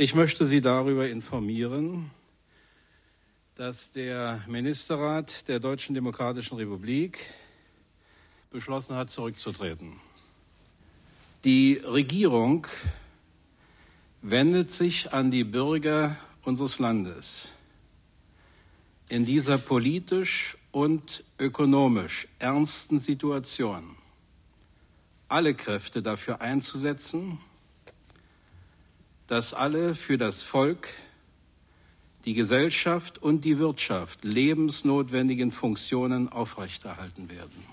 Ich möchte Sie darüber informieren, dass der Ministerrat der Deutschen Demokratischen Republik beschlossen hat, zurückzutreten. Die Regierung wendet sich an die Bürger unseres Landes in dieser politisch und ökonomisch ernsten Situation alle Kräfte dafür einzusetzen, dass alle für das Volk, die Gesellschaft und die Wirtschaft lebensnotwendigen Funktionen aufrechterhalten werden.